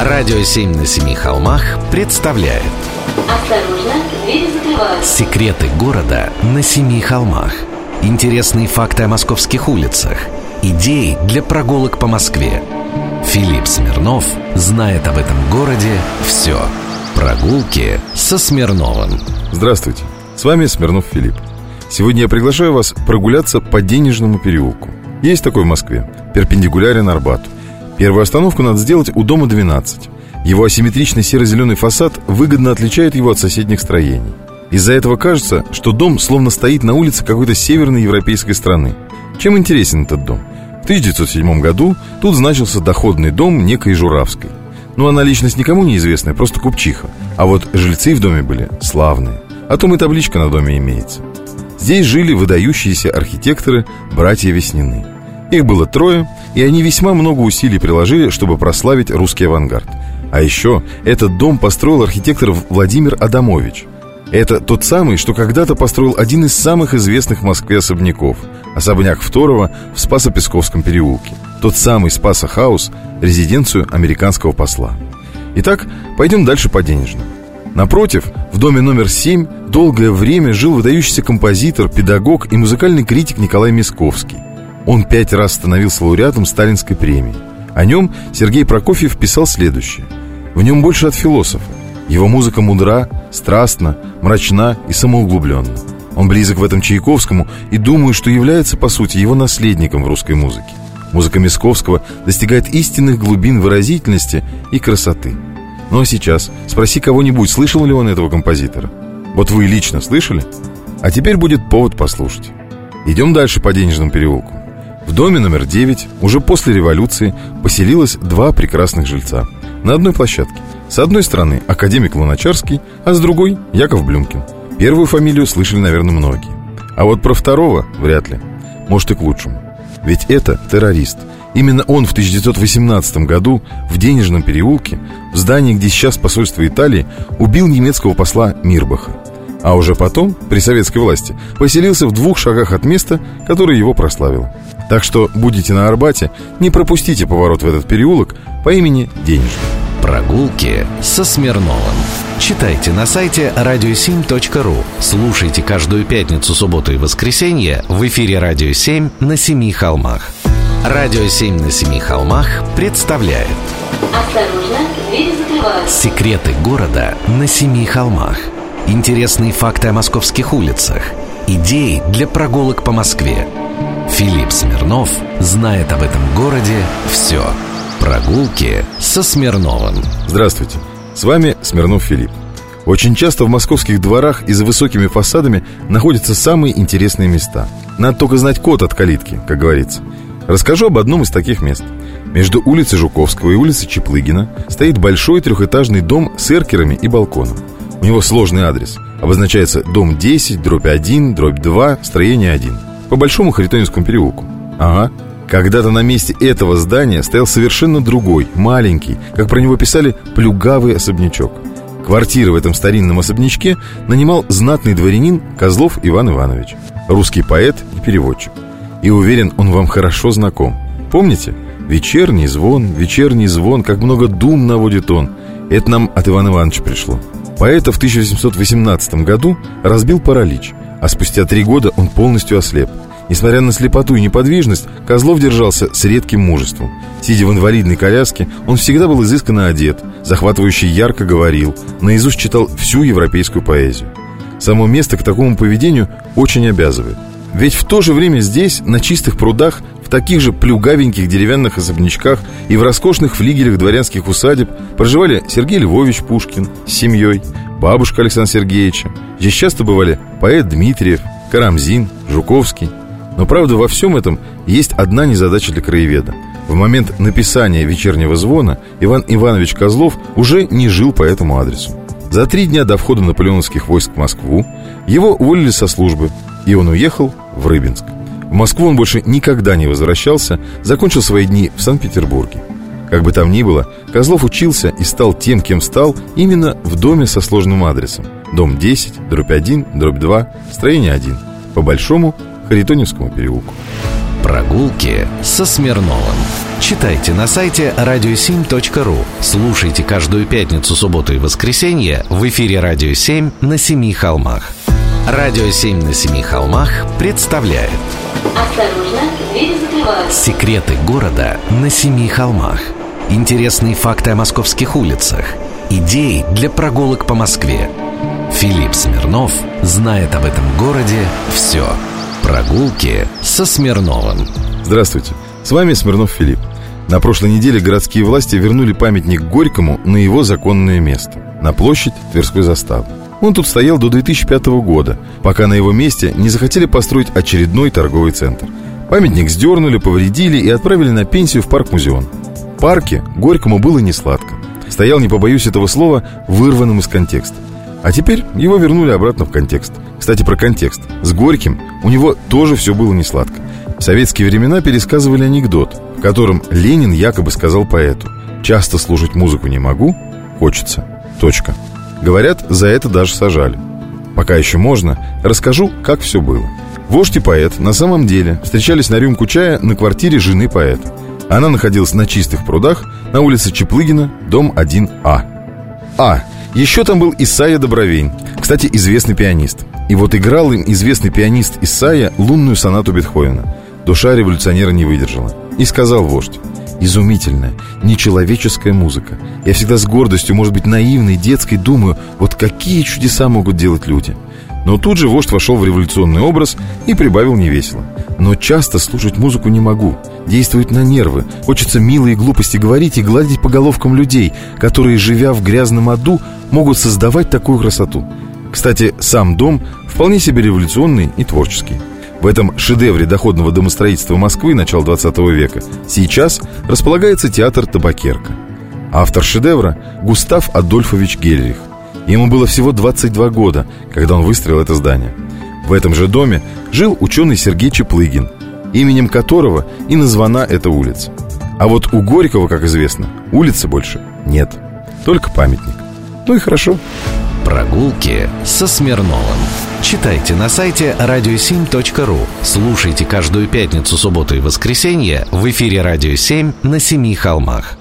Радио «Семь на семи холмах» представляет Осторожно, двери закрываются. Секреты города на семи холмах Интересные факты о московских улицах Идеи для прогулок по Москве Филипп Смирнов знает об этом городе все Прогулки со Смирновым Здравствуйте, с вами Смирнов Филипп. Сегодня я приглашаю вас прогуляться по Денежному переулку. Есть такой в Москве, перпендикулярен Арбату. Первую остановку надо сделать у дома 12. Его асимметричный серо-зеленый фасад выгодно отличает его от соседних строений. Из-за этого кажется, что дом словно стоит на улице какой-то северной европейской страны. Чем интересен этот дом? В 1907 году тут значился доходный дом некой Журавской. Ну, она личность никому неизвестная, просто купчиха. А вот жильцы в доме были славные. О том и табличка на доме имеется. Здесь жили выдающиеся архитекторы братья Веснины. Их было трое, и они весьма много усилий приложили, чтобы прославить русский авангард. А еще этот дом построил архитектор Владимир Адамович. Это тот самый, что когда-то построил один из самых известных в Москве особняков Особняк Второго в Спасо-Песковском переулке Тот самый Спаса Хаус, резиденцию американского посла Итак, пойдем дальше по денежному Напротив, в доме номер 7 долгое время жил выдающийся композитор, педагог и музыкальный критик Николай Мисковский. Он пять раз становился лауреатом Сталинской премии. О нем Сергей Прокофьев писал следующее. В нем больше от философа. Его музыка мудра, страстна, мрачна и самоуглубленна. Он близок в этом Чайковскому и думаю, что является, по сути, его наследником в русской музыке. Музыка Мисковского достигает истинных глубин выразительности и красоты – ну а сейчас спроси кого-нибудь, слышал ли он этого композитора. Вот вы лично слышали? А теперь будет повод послушать. Идем дальше по Денежному переулку. В доме номер 9 уже после революции поселилось два прекрасных жильца. На одной площадке. С одной стороны академик Луначарский, а с другой Яков Блюмкин. Первую фамилию слышали, наверное, многие. А вот про второго вряд ли. Может и к лучшему. Ведь это террорист – Именно он в 1918 году в Денежном переулке, в здании, где сейчас посольство Италии, убил немецкого посла Мирбаха. А уже потом, при советской власти, поселился в двух шагах от места, которое его прославило. Так что будете на Арбате, не пропустите поворот в этот переулок по имени Денежный. Прогулки со Смирновым. Читайте на сайте radio7.ru. Слушайте каждую пятницу, субботу и воскресенье в эфире «Радио 7» на Семи холмах. Радио «Семь на семи холмах» представляет Осторожно, двери закрываются. Секреты города на семи холмах Интересные факты о московских улицах Идеи для прогулок по Москве Филипп Смирнов знает об этом городе все Прогулки со Смирновым Здравствуйте, с вами Смирнов Филипп очень часто в московских дворах и за высокими фасадами находятся самые интересные места. Надо только знать код от калитки, как говорится. Расскажу об одном из таких мест. Между улицей Жуковского и улицей Чеплыгина стоит большой трехэтажный дом с эркерами и балконом. У него сложный адрес. Обозначается дом 10, дробь 1, дробь 2, строение 1. По Большому Харитонинскому переулку. Ага. Когда-то на месте этого здания стоял совершенно другой, маленький, как про него писали, плюгавый особнячок. Квартиры в этом старинном особнячке нанимал знатный дворянин Козлов Иван Иванович, русский поэт и переводчик. И уверен, он вам хорошо знаком Помните? Вечерний звон, вечерний звон Как много дум наводит он Это нам от Ивана Ивановича пришло Поэта в 1818 году разбил паралич А спустя три года он полностью ослеп Несмотря на слепоту и неподвижность, Козлов держался с редким мужеством. Сидя в инвалидной коляске, он всегда был изысканно одет, захватывающе ярко говорил, наизусть читал всю европейскую поэзию. Само место к такому поведению очень обязывает. Ведь в то же время здесь, на чистых прудах, в таких же плюгавеньких деревянных особнячках и в роскошных флигелях дворянских усадеб проживали Сергей Львович Пушкин с семьей, бабушка Александра Сергеевича. Здесь часто бывали поэт Дмитриев, Карамзин, Жуковский. Но правда во всем этом есть одна незадача для краеведа. В момент написания вечернего звона Иван Иванович Козлов уже не жил по этому адресу. За три дня до входа наполеоновских войск в Москву его уволили со службы, и он уехал в Рыбинск. В Москву он больше никогда не возвращался, закончил свои дни в Санкт-Петербурге. Как бы там ни было, Козлов учился и стал тем, кем стал, именно в доме со сложным адресом. Дом 10, дробь 1, дробь 2, строение 1. По Большому Харитоневскому переулку. Прогулки со Смирновым. читайте на сайте radio7.ru. Слушайте каждую пятницу, субботу и воскресенье в эфире «Радио 7» на Семи холмах. «Радио 7» на Семи холмах представляет Осторожно, двери закрываются. Секреты города на Семи холмах. Интересные факты о московских улицах. Идеи для прогулок по Москве. Филипп Смирнов знает об этом городе все. Прогулки со Смирновым. Здравствуйте, с вами Смирнов Филипп. На прошлой неделе городские власти вернули памятник Горькому на его законное место – на площадь Тверской заставы. Он тут стоял до 2005 года, пока на его месте не захотели построить очередной торговый центр. Памятник сдернули, повредили и отправили на пенсию в парк-музеон. В парке Горькому было не сладко. Стоял, не побоюсь этого слова, вырванным из контекста. А теперь его вернули обратно в контекст. Кстати, про контекст. С Горьким у него тоже все было не сладко. В советские времена пересказывали анекдот, в котором Ленин якобы сказал поэту «Часто слушать музыку не могу, хочется». Точка. Говорят, за это даже сажали. Пока еще можно, расскажу, как все было. Вождь и поэт на самом деле встречались на рюмку чая на квартире жены поэта. Она находилась на чистых прудах на улице Чеплыгина, дом 1А. А. Еще там был Исайя Добровень, кстати, известный пианист. И вот играл им известный пианист Исайя лунную сонату Бетховена. Душа революционера не выдержала. И сказал вождь, изумительная, нечеловеческая музыка. Я всегда с гордостью, может быть, наивной, детской, думаю, вот какие чудеса могут делать люди. Но тут же вождь вошел в революционный образ и прибавил невесело. Но часто слушать музыку не могу. Действует на нервы. Хочется милые глупости говорить и гладить по головкам людей, которые, живя в грязном аду, могут создавать такую красоту. Кстати, сам дом вполне себе революционный и творческий. В этом шедевре доходного домостроительства Москвы начала 20 века сейчас располагается театр «Табакерка». Автор шедевра – Густав Адольфович Гельрих. Ему было всего 22 года, когда он выстроил это здание. В этом же доме жил ученый Сергей Чеплыгин, именем которого и названа эта улица. А вот у Горького, как известно, улицы больше нет. Только памятник. Ну и хорошо. Прогулки со Смирновым. Читайте на сайте radio7.ru. Слушайте каждую пятницу, субботу и воскресенье в эфире «Радио 7» на Семи холмах.